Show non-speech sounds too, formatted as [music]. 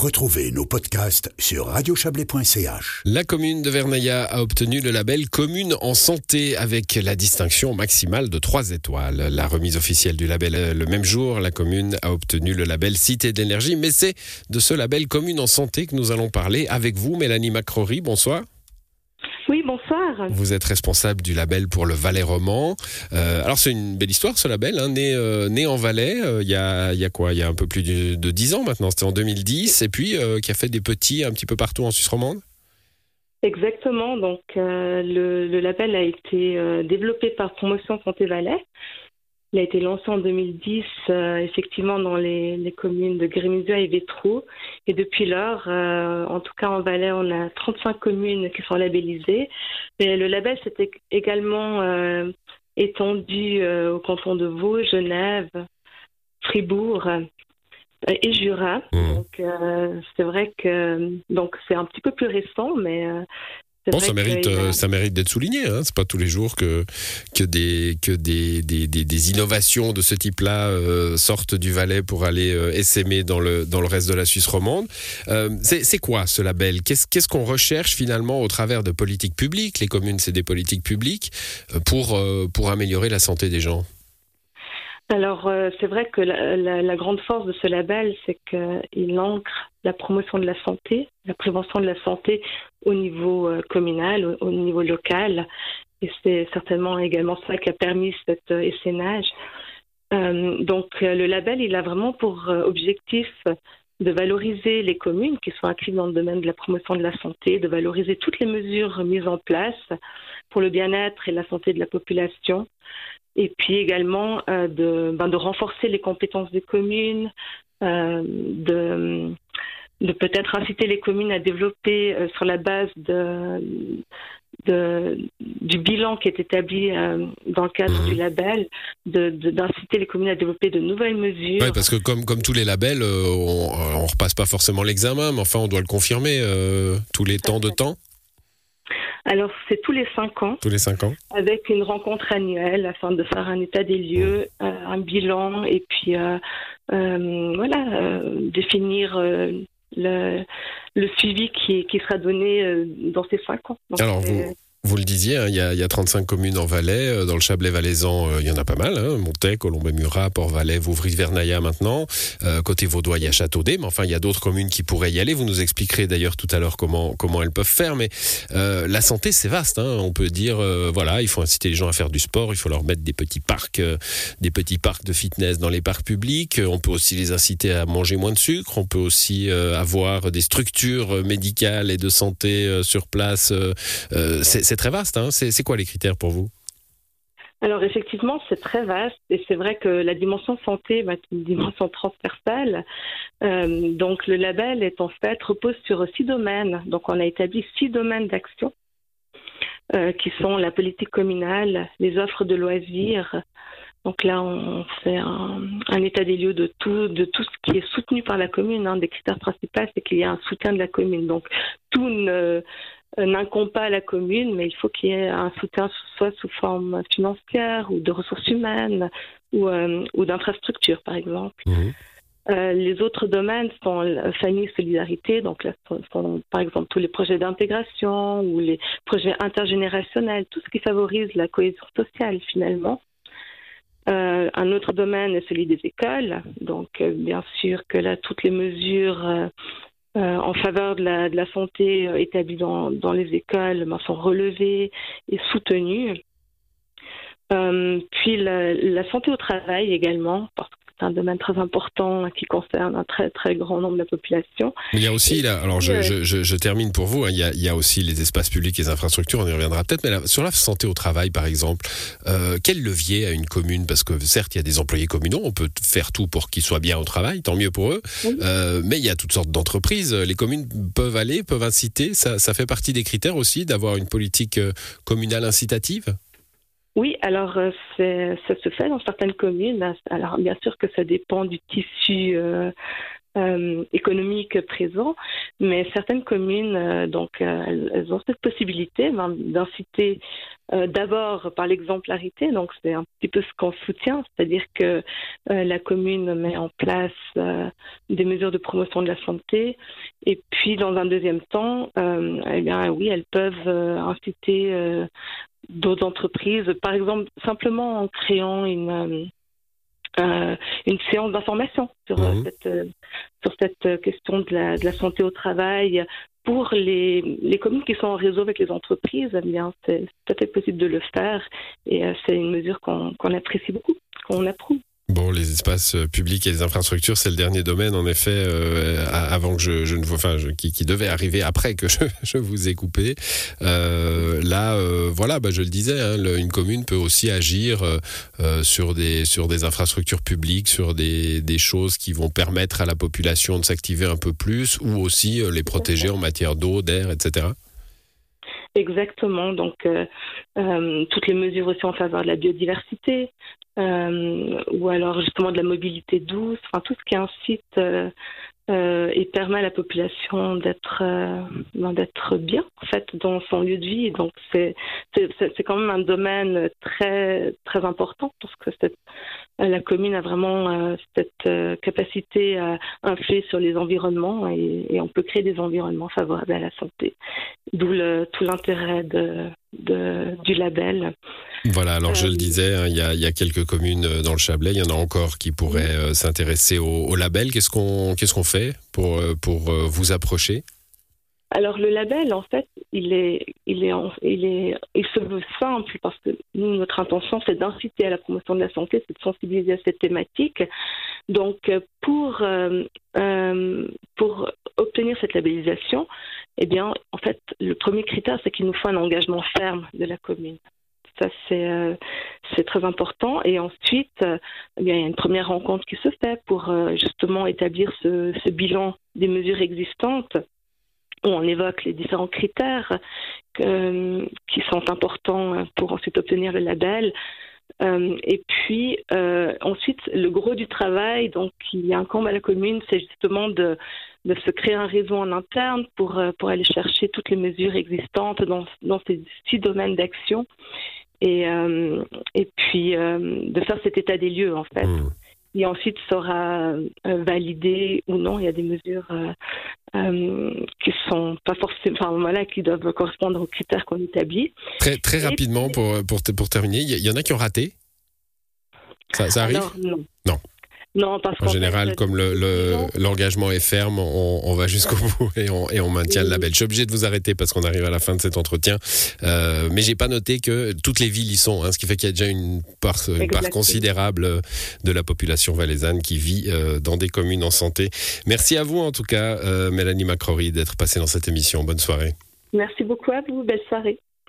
Retrouvez nos podcasts sur radiochablais.ch. La commune de Vernaya a obtenu le label Commune en santé avec la distinction maximale de 3 étoiles. La remise officielle du label euh, le même jour, la commune a obtenu le label Cité d'énergie, mais c'est de ce label Commune en santé que nous allons parler avec vous, Mélanie Macrory. Bonsoir. Bonsoir. Vous êtes responsable du label pour le Valais roman. Euh, alors c'est une belle histoire ce label, hein, né, euh, né en Valais euh, il y, a, y, a, quoi? Il y a un peu plus de, de 10 ans maintenant, c'était en 2010, et puis qui a fait des petits un petit peu partout en Suisse romande. Exactement, donc le, le, label a été développé par Promotion Santé Valais il a été lancé en 2010, euh, effectivement, dans les, les, communes de Grémusua et Vétrou. Et depuis lors, euh, en tout cas en Valais, on a 35 communes qui sont labellisées. Et le label s'est également euh, étendu au canton de Vaud, Genève, Fribourg et Jura. Mmh. Donc c'est vrai que donc c'est un petit peu plus récent, mais Bon, ça mérite, euh, ça mérite d'être souligné. Hein. C'est pas tous les jours que que des que des, des, des, innovations de ce type-là euh, sortent du Valais pour aller euh, essaimer dans le dans le reste de la Suisse romande. Euh, c'est quoi ce label? Qu'est-ce qu'est-ce qu'on recherche finalement au travers de politiques publiques? Les communes, c'est des politiques publiques pour pour améliorer la santé des gens. Alors, c'est vrai que la, la, la, grande force de ce label, c'est qu'il ancre la promotion de la santé, la prévention de la santé au niveau euh, communal, au, au, niveau local. Et c'est certainement également ça qui a permis cet euh, essaimage. donc, le label, il a vraiment pour objectif de valoriser les communes qui sont actives dans le domaine de la promotion de la santé, de valoriser toutes les mesures mises en place pour le bien-être et la santé de la population, et puis également euh, de, ben, de renforcer les compétences des communes, euh, de, de peut-être inciter les communes à développer euh, sur la base de, de, du bilan qui est établi euh, dans le cadre du mmh. label, d'inciter les communes à développer de nouvelles mesures. Oui, parce que comme, comme tous les labels, euh, on, on repasse pas forcément l'examen, mais enfin on doit le confirmer tous les temps de temps. Alors, c'est tous les cinq ans. Tous les cinq ans. Avec une rencontre annuelle afin de faire un état des lieux, mmh. euh, un bilan et puis, euh, voilà, euh, définir euh, le, le, suivi qui, qui, sera donné dans ces cinq ans. Donc, Alors, vous, vous le disiez, hein, il, y a, il, y a, 35 communes en Valais. Euh, dans le Chablais valaisan, euh, il y en a pas mal. Hein, Montaigne, Colombey-Murat, Port-Valais, Vouvry-Vernaya maintenant. Euh, côté Vaudois, il y a Châteaudet. Mais enfin, il y a d'autres communes qui pourraient y aller. Vous nous expliquerez d'ailleurs tout à l'heure comment, comment elles peuvent faire. Mais euh, la santé, c'est vaste. Hein. On peut dire, euh, voilà, il faut inciter les gens à faire du sport. Il faut leur mettre des petits parcs, euh, des petits parcs de fitness dans les parcs publics. On peut aussi les inciter à manger moins de sucre. On peut aussi avoir des structures médicales et de santé sur place. c'est très vaste. Hein. C'est quoi les critères pour vous? Alors effectivement, c'est très vaste et c'est vrai que la dimension santé être une dimension transversale. Euh, donc le label est en fait repose sur six domaines. Donc on a établi six domaines d'action euh, qui sont la politique communale, les offres de loisirs. Donc là, on fait un, état des lieux de tout, de tout ce qui est soutenu par la commune. Un des critères principaux, c'est qu'il y a un soutien de la commune. Donc tout ne n'incombe pas à la commune, mais il faut qu'il y ait un soutien soit sous forme financière ou de ressources humaines ou, euh, ou d'infrastructures, par exemple. Mmh. Euh, les autres domaines sont la famille et solidarité, donc là sont, par exemple tous les projets d'intégration ou les projets intergénérationnels, tout ce qui favorise la cohésion sociale finalement. Euh, un autre domaine est celui des écoles, donc euh, bien sûr que là toutes les mesures euh, en faveur de la, de la santé euh, établie dans, dans, les écoles ben, sont relevées et soutenues. Euh, puis la, la, santé au travail également, parce c'est un domaine très important qui concerne un très très grand nombre de la population. il y a aussi, là, alors je, je, je, je, termine pour vous, hein, il, y a, il y a aussi les espaces publics et les infrastructures, on y reviendra peut-être, mais là, sur la santé au travail par exemple, euh, quel levier a une commune? Parce que certes, il y a des employés communaux, on peut faire tout pour qu'ils soient bien au travail, tant mieux pour eux, oui. euh, mais il y a toutes sortes d'entreprises, les communes peuvent aller, peuvent inciter, ça, ça fait partie des critères aussi d'avoir une politique euh, communale incitative? Oui, alors euh, ça se fait dans certaines communes. Alors bien sûr que ça dépend du tissu euh, euh, économique présent, mais certaines communes, euh, donc, elles, ont cette possibilité d'inciter d'abord par l'exemplarité, donc c'est un petit peu ce qu'on soutient, c'est-à-dire que la commune met en place des mesures de promotion de la santé, et puis dans un deuxième temps, eh bien oui, elles peuvent inciter d'autres entreprises, par exemple simplement en créant une euh, une séance d'information sur, euh, mhm. cette, euh, sur cette question de la, de la, santé au travail. Pour les, les communes qui sont en réseau avec les entreprises, eh bien, c'est tout à fait possible de le faire et c'est une mesure qu'on apprécie beaucoup, qu'on approuve. Bon, les espaces euh, publics et les infrastructures, c'est le dernier domaine, en effet, euh, avant que je, ne vous, enfin, qui, devait arriver après que [laughs] je, vous ai coupé. Euh, là, voilà, bah, je le disais, hein, une commune peut aussi agir sur des sur des infrastructures publiques, sur des, des choses qui vont permettre à la population de s'activer un peu plus, ou aussi les protéger en matière d'eau, d'air, etc. Exactement. Donc, euh, euh, toutes les mesures aussi en faveur de la biodiversité, euh, ou alors justement de la mobilité douce, enfin tout ce qui incite euh, et permet à la population d'être euh, ben, d'être bien en fait dans son lieu de vie. Donc c'est c'est quand même un domaine très très important parce que cette, la commune a vraiment euh, cette capacité à influer sur les environnements et, on peut créer des environnements favorables à la santé. D'où tout l'intérêt de, du label. Voilà, alors je le disais, hein, il y, a, y, a, quelques communes dans le Chablais, il y en a encore qui pourraient s'intéresser au, au, label. Qu'est-ce qu'on qu'est-ce qu'on fait pour, euh, pour euh, vous approcher? Alors le label, en fait, il est, il est, il est, il se veut simple parce que nous, notre intention, c'est d'inciter à la promotion de la santé, c'est de sensibiliser à cette thématique. Donc, pour euh, pour obtenir cette labellisation, eh bien, en fait, le premier critère, c'est qu'il nous faut un engagement ferme de la commune. Ça, c'est euh, c'est très important. Et ensuite, euh, il y a une première rencontre qui se fait pour euh, justement établir ce, bilan des mesures existantes où on évoque les différents critères qui sont importants pour ensuite obtenir le label. Et puis ensuite, le gros du travail, donc qui incombe à la commune, c'est justement de, se créer un réseau en interne pour, aller chercher toutes les mesures existantes dans ces six domaines d'action et, euh, et puis euh, de faire cet état des lieux en fait. Mmh. Et ensuite sera euh, validé ou non. Il y a des mesures euh, qui sont pas forcément, enfin voilà, qui doivent correspondre aux critères qu'on établit. Très très rapidement pour pour pour terminer, il y, en a qui ont raté? Ça, ça arrive? Non. Non. Non, parce en général, comme l'engagement le, est ferme, on, on va jusqu'au [laughs] bout et on, et on maintient le label. Je suis obligé de vous arrêter parce qu'on arrive à la fin de cet entretien, euh, mais j'ai pas noté que toutes les villes y sont, hein, ce qui fait qu'il y a déjà une part, une part considérable de la population valaisanne qui vit euh, dans des communes en santé. Merci à vous en tout cas, euh, Mélanie Macrory, d'être passée dans cette émission. Bonne soirée. Merci beaucoup à vous. Belle soirée.